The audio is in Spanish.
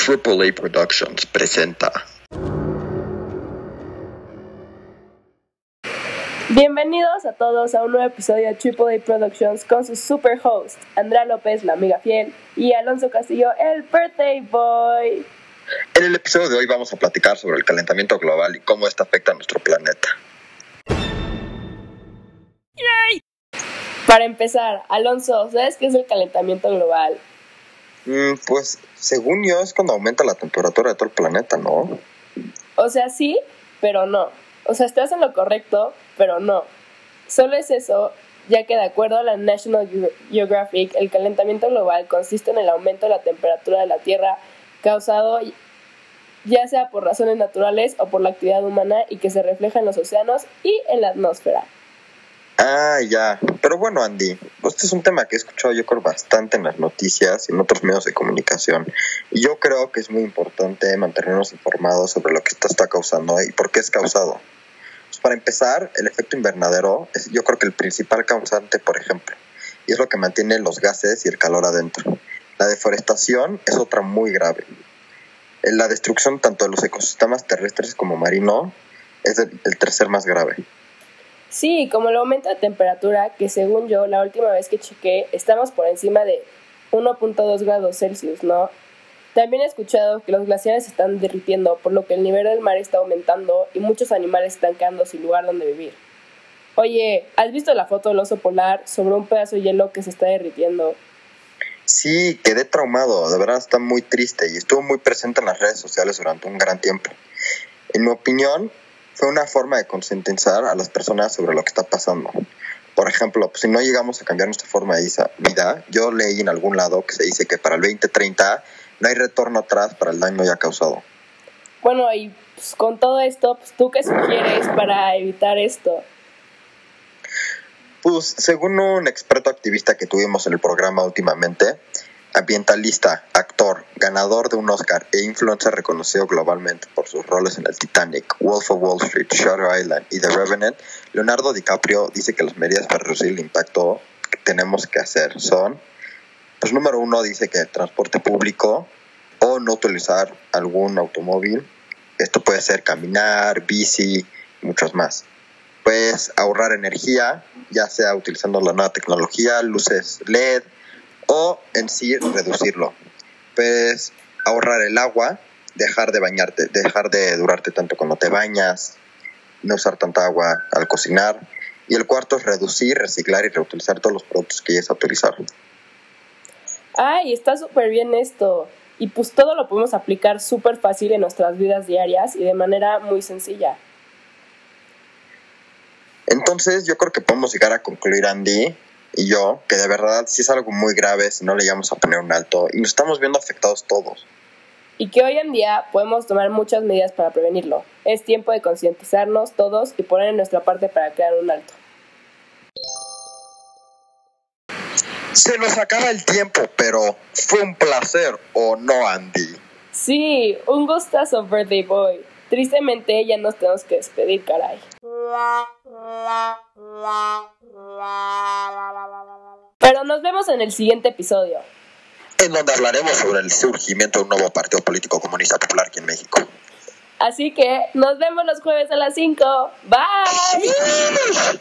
AAA Productions presenta. Bienvenidos a todos a un nuevo episodio de AAA Productions con sus super hosts, Andrea López, la amiga fiel, y Alonso Castillo, el birthday boy. En el episodio de hoy vamos a platicar sobre el calentamiento global y cómo esto afecta a nuestro planeta. Para empezar, Alonso, ¿sabes qué es el calentamiento global? Mm, pues según yo es cuando aumenta la temperatura de todo el planeta, ¿no? O sea, sí, pero no. O sea, estás en lo correcto, pero no. Solo es eso, ya que de acuerdo a la National Geographic, el calentamiento global consiste en el aumento de la temperatura de la Tierra causado ya sea por razones naturales o por la actividad humana y que se refleja en los océanos y en la atmósfera. Ah, ya. Pero bueno, Andy, este es un tema que he escuchado yo creo bastante en las noticias y en otros medios de comunicación. Y yo creo que es muy importante mantenernos informados sobre lo que esto está causando y por qué es causado. Pues para empezar, el efecto invernadero es yo creo que el principal causante, por ejemplo, y es lo que mantiene los gases y el calor adentro. La deforestación es otra muy grave. La destrucción tanto de los ecosistemas terrestres como marino es el tercer más grave. Sí, como el aumento de temperatura, que según yo, la última vez que chequé, estamos por encima de 1.2 grados Celsius, ¿no? También he escuchado que los glaciares están derritiendo, por lo que el nivel del mar está aumentando y muchos animales están quedando sin lugar donde vivir. Oye, ¿has visto la foto del oso polar sobre un pedazo de hielo que se está derritiendo? Sí, quedé traumado, de verdad está muy triste y estuvo muy presente en las redes sociales durante un gran tiempo. En mi opinión, fue una forma de concientizar a las personas sobre lo que está pasando. Por ejemplo, pues, si no llegamos a cambiar nuestra forma de vida, yo leí en algún lado que se dice que para el 2030 no hay retorno atrás para el daño ya causado. Bueno, y pues, con todo esto, pues, ¿tú qué sugieres para evitar esto? Pues según un experto activista que tuvimos en el programa últimamente, ambientalista, actor, ganador de un Oscar e influencer reconocido globalmente por sus roles en el Titanic, Wolf of Wall Street, Shutter Island y The Revenant, Leonardo DiCaprio dice que las medidas para reducir el impacto que tenemos que hacer son, pues número uno dice que el transporte público o no utilizar algún automóvil, esto puede ser caminar, bici, muchos más. Pues ahorrar energía, ya sea utilizando la nueva tecnología, luces LED, o en sí reducirlo. Pues ahorrar el agua, dejar de bañarte, dejar de durarte tanto cuando te bañas, no usar tanta agua al cocinar. Y el cuarto es reducir, reciclar y reutilizar todos los productos que llegues a utilizar. Ay, está súper bien esto. Y pues todo lo podemos aplicar súper fácil en nuestras vidas diarias y de manera muy sencilla. Entonces yo creo que podemos llegar a concluir, Andy, yo, que de verdad sí es algo muy grave si no le llegamos a poner un alto y nos estamos viendo afectados todos. Y que hoy en día podemos tomar muchas medidas para prevenirlo. Es tiempo de concientizarnos todos y poner en nuestra parte para crear un alto. Se nos acaba el tiempo, pero fue un placer, ¿o no, Andy? Sí, un gustazo, Birthday Boy. Tristemente ya nos tenemos que despedir, caray. Pero nos vemos en el siguiente episodio. En donde hablaremos sobre el surgimiento de un nuevo partido político comunista popular aquí en México. Así que nos vemos los jueves a las 5. Bye.